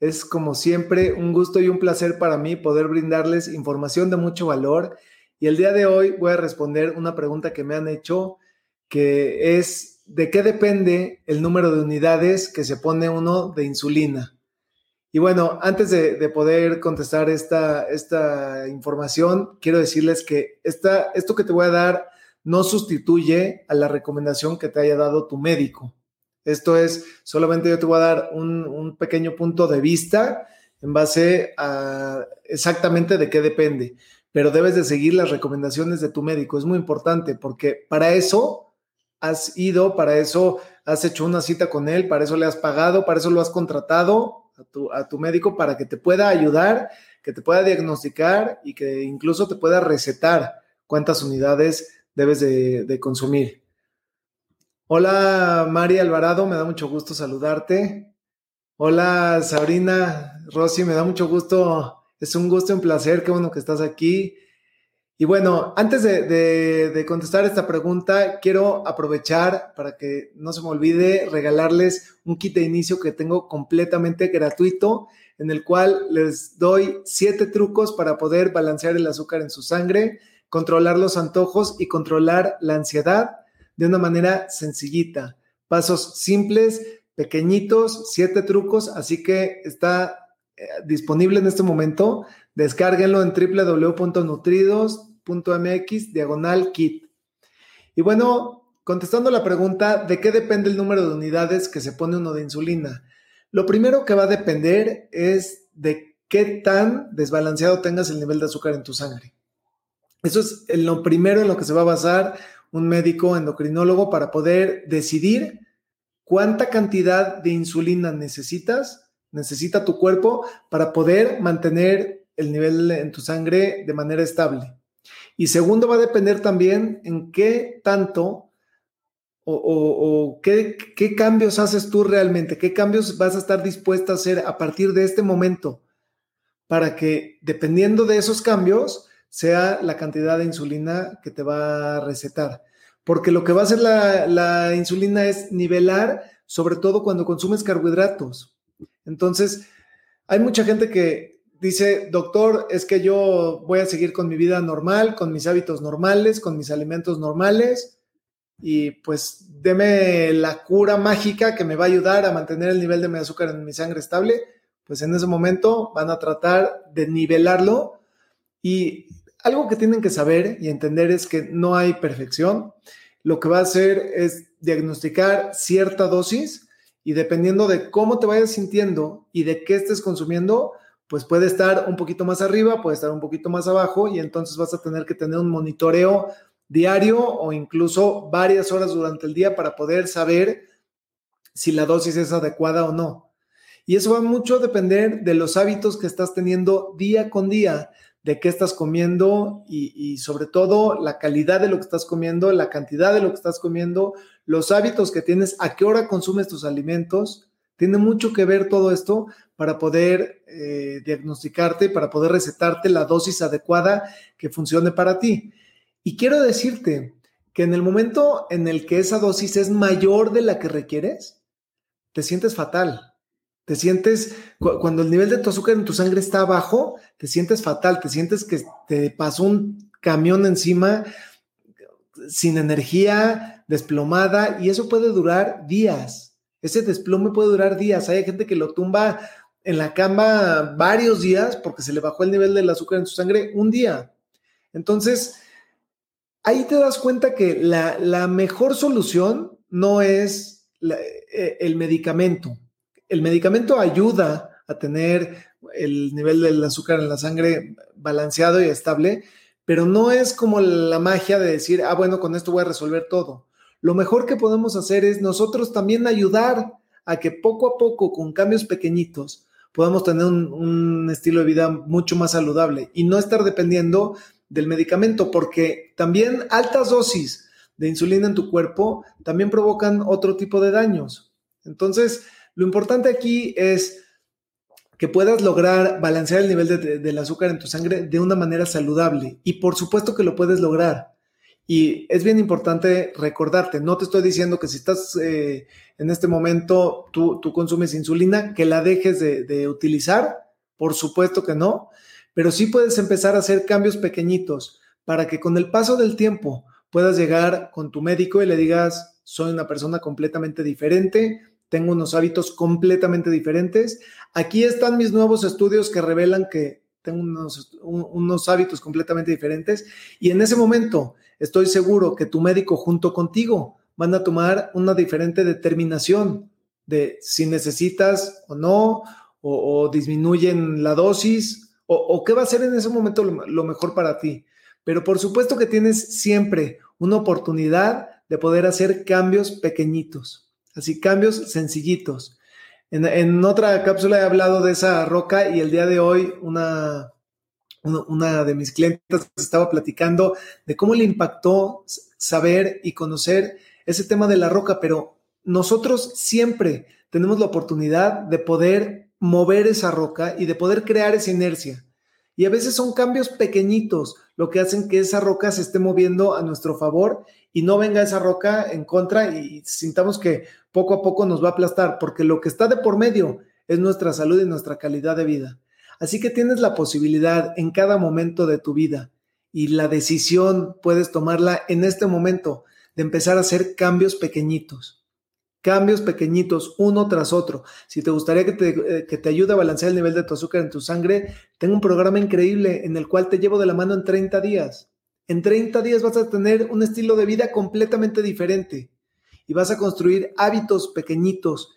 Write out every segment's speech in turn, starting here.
Es como siempre un gusto y un placer para mí poder brindarles información de mucho valor. Y el día de hoy voy a responder una pregunta que me han hecho, que es, ¿de qué depende el número de unidades que se pone uno de insulina? Y bueno, antes de, poder contestar esta, esta información, quiero decirles que esta, esto que te voy a dar no sustituye a la recomendación que te haya dado tu médico. Esto es, solamente yo te voy a dar un, pequeño punto de vista en base a exactamente de qué depende, pero debes de seguir las recomendaciones de tu médico. Es muy importante porque para eso has ido, para eso has hecho una cita con él, para eso le has pagado, para eso lo has contratado a tu, a tu médico para que te pueda ayudar, que te pueda diagnosticar y que incluso te pueda recetar cuántas unidades debes de consumir. Hola María Alvarado, me da mucho gusto saludarte. Hola Sabrina, Rosy, me da mucho gusto, es un gusto, un placer, qué bueno que estás aquí. Y bueno, antes de, contestar esta pregunta, quiero aprovechar para que no se me olvide regalarles un kit de inicio que tengo completamente gratuito, en el cual les doy siete trucos para poder balancear el azúcar en su sangre, controlar los antojos y controlar la ansiedad de una manera sencillita. Pasos simples, pequeñitos, siete trucos, así que está eh, disponible en este momento. Descárguenlo en www.nutridos.mx diagonal kit. Y bueno, contestando la pregunta, ¿de qué depende el número de unidades que se pone uno de insulina? Lo primero que va a depender es de qué tan desbalanceado tengas el nivel de azúcar en tu sangre. Eso es lo primero en lo que se va a basar un médico endocrinólogo para poder decidir cuánta cantidad de insulina necesitas, necesita tu cuerpo para poder mantener el nivel en tu sangre de manera estable. Y segundo, va a depender también en qué tanto o, qué, qué, cambios haces tú realmente, qué cambios vas a estar dispuesta a hacer a partir de este momento para que dependiendo de esos cambios sea la cantidad de insulina que te va a recetar porque lo que va a hacer la, insulina es nivelar, sobre todo cuando consumes carbohidratos. Entonces, hay mucha gente que dice, doctor, es que yo voy a seguir con mi vida normal, con mis hábitos normales, con mis alimentos normales, y pues deme la cura mágica que me va a ayudar a mantener el nivel de mi azúcar en mi sangre estable, pues en ese momento van a tratar de nivelarlo y algo que tienen que saber y entender es que no hay perfección. Lo que va a hacer es diagnosticar cierta dosis y dependiendo de cómo te vayas sintiendo y de qué estés consumiendo, pues puede estar un poquito más arriba, puede estar un poquito más abajo y entonces vas a tener que tener un monitoreo diario o incluso varias horas durante el día para poder saber si la dosis es adecuada o no. Y eso va mucho a depender de los hábitos que estás teniendo día con día de qué estás comiendo y, sobre todo la calidad de lo que estás comiendo, la cantidad de lo que estás comiendo, los hábitos que tienes, a qué hora consumes tus alimentos. Tiene mucho que ver todo esto para poder eh, diagnosticarte, para poder recetarte la dosis adecuada que funcione para ti. Y quiero decirte que en el momento en el que esa dosis es mayor de la que requieres, te sientes fatal te sientes, cuando el nivel de tu azúcar en tu sangre está bajo, te sientes fatal, te sientes que te pasó un camión encima sin energía, desplomada, y eso puede durar días. Ese desplome puede durar días. Hay gente que lo tumba en la cama varios días porque se le bajó el nivel del azúcar en su sangre un día. Entonces, ahí te das cuenta que la, mejor solución no es eh, el medicamento el medicamento ayuda a tener el nivel del azúcar en la sangre balanceado y estable, pero no es como la magia de decir, ah, bueno, con esto voy a resolver todo. Lo mejor que podemos hacer es nosotros también ayudar a que poco a poco, con cambios pequeñitos, podamos tener un, un estilo de vida mucho más saludable y no estar dependiendo del medicamento, porque también altas dosis de insulina en tu cuerpo también provocan otro tipo de daños. Entonces, lo importante aquí es que puedas lograr balancear el nivel de, del azúcar en tu sangre de una manera saludable. Y por supuesto que lo puedes lograr. Y es bien importante recordarte, no te estoy diciendo que si estás eh, en este momento, tú, consumes insulina, que la dejes de, de utilizar, por supuesto que no, pero sí puedes empezar a hacer cambios pequeñitos para que con el paso del tiempo puedas llegar con tu médico y le digas, soy una persona completamente diferente, tengo unos hábitos completamente diferentes. Aquí están mis nuevos estudios que revelan que tengo unos, hábitos completamente diferentes y en ese momento estoy seguro que tu médico junto contigo van a tomar una diferente determinación de si necesitas o no, o, disminuyen la dosis, o, qué va a ser en ese momento lo mejor para ti. Pero por supuesto que tienes siempre una oportunidad de poder hacer cambios pequeñitos. Así, cambios sencillitos. En, otra cápsula he hablado de esa roca y el día de hoy una, una de mis clientes estaba platicando de cómo le impactó saber y conocer ese tema de la roca, pero nosotros siempre tenemos la oportunidad de poder mover esa roca y de poder crear esa inercia. Y a veces son cambios pequeñitos lo que hacen que esa roca se esté moviendo a nuestro favor y no venga esa roca en contra y sintamos que poco a poco nos va a aplastar, porque lo que está de por medio es nuestra salud y nuestra calidad de vida. Así que tienes la posibilidad en cada momento de tu vida y la decisión puedes tomarla en este momento de empezar a hacer cambios pequeñitos. Cambios pequeñitos, uno tras otro. Si te gustaría que te, eh, que te ayude a balancear el nivel de tu azúcar en tu sangre, tengo un programa increíble en el cual te llevo de la mano en 30 días. En 30 días vas a tener un estilo de vida completamente diferente y vas a construir hábitos pequeñitos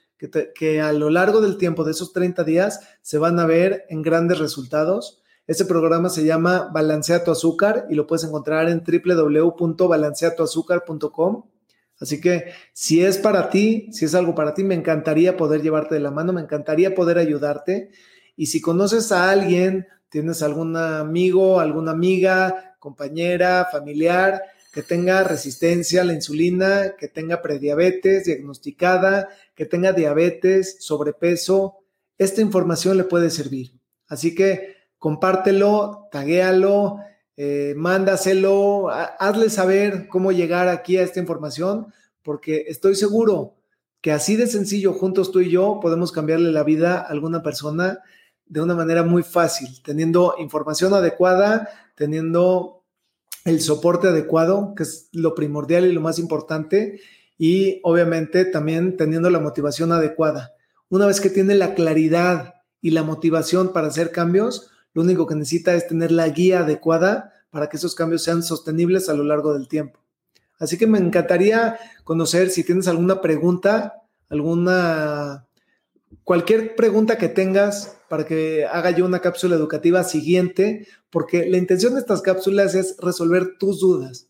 que, a lo largo del tiempo de esos 30 días se van a ver en grandes resultados. Ese programa se llama Balancea tu azúcar y lo puedes encontrar en www.balanceatuazúcar.com. Así que si es para ti, si es algo para ti, me encantaría poder llevarte de la mano, me encantaría poder ayudarte. Y si conoces a alguien, tienes algún amigo, alguna amiga, compañera, familiar que tenga resistencia a la insulina, que tenga prediabetes diagnosticada, que tenga diabetes, sobrepeso, esta información le puede servir. Así que compártelo, taguéalo, eh, mándaselo, hazle saber cómo llegar aquí a esta información, porque estoy seguro que así de sencillo, juntos tú y yo, podemos cambiarle la vida a alguna persona de una manera muy fácil, teniendo información adecuada, teniendo el soporte adecuado, que es lo primordial y lo más importante, y obviamente también teniendo la motivación adecuada. Una vez que tiene la claridad y la motivación para hacer cambios, lo único que necesita es tener la guía adecuada para que esos cambios sean sostenibles a lo largo del tiempo. Así que me encantaría conocer si tienes alguna pregunta, alguna cualquier pregunta que tengas para que haga yo una cápsula educativa siguiente, porque la intención de estas cápsulas es resolver tus dudas.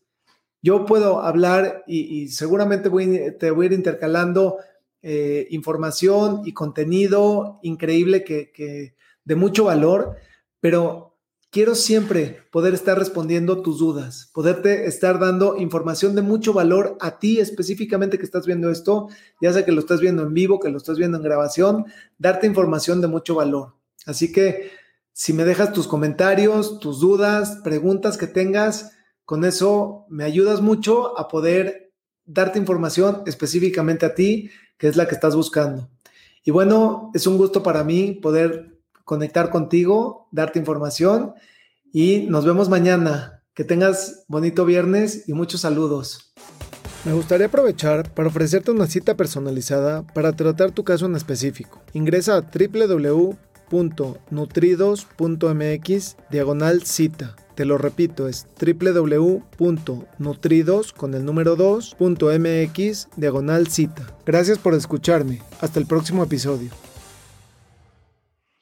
Yo puedo hablar y, seguramente te voy a ir intercalando eh, información y contenido increíble que, de mucho valor, pero quiero siempre poder estar respondiendo tus dudas, poderte estar dando información de mucho valor a ti específicamente que estás viendo esto, ya sea que lo estás viendo en vivo, que lo estás viendo en grabación, darte información de mucho valor. Así que si me dejas tus comentarios, tus dudas, preguntas que tengas, con eso me ayudas mucho a poder darte información específicamente a ti, que es la que estás buscando. Y bueno, es un gusto para mí poder conectar contigo, darte información y nos vemos mañana. Que tengas bonito viernes y muchos saludos. Me gustaría aprovechar para ofrecerte una cita personalizada para tratar tu caso en específico. Ingresa a www.nutridos.mx diagonal cita. Te lo repito, es www.nutridos con el número 2.mx diagonal cita. Gracias por escucharme. Hasta el próximo episodio.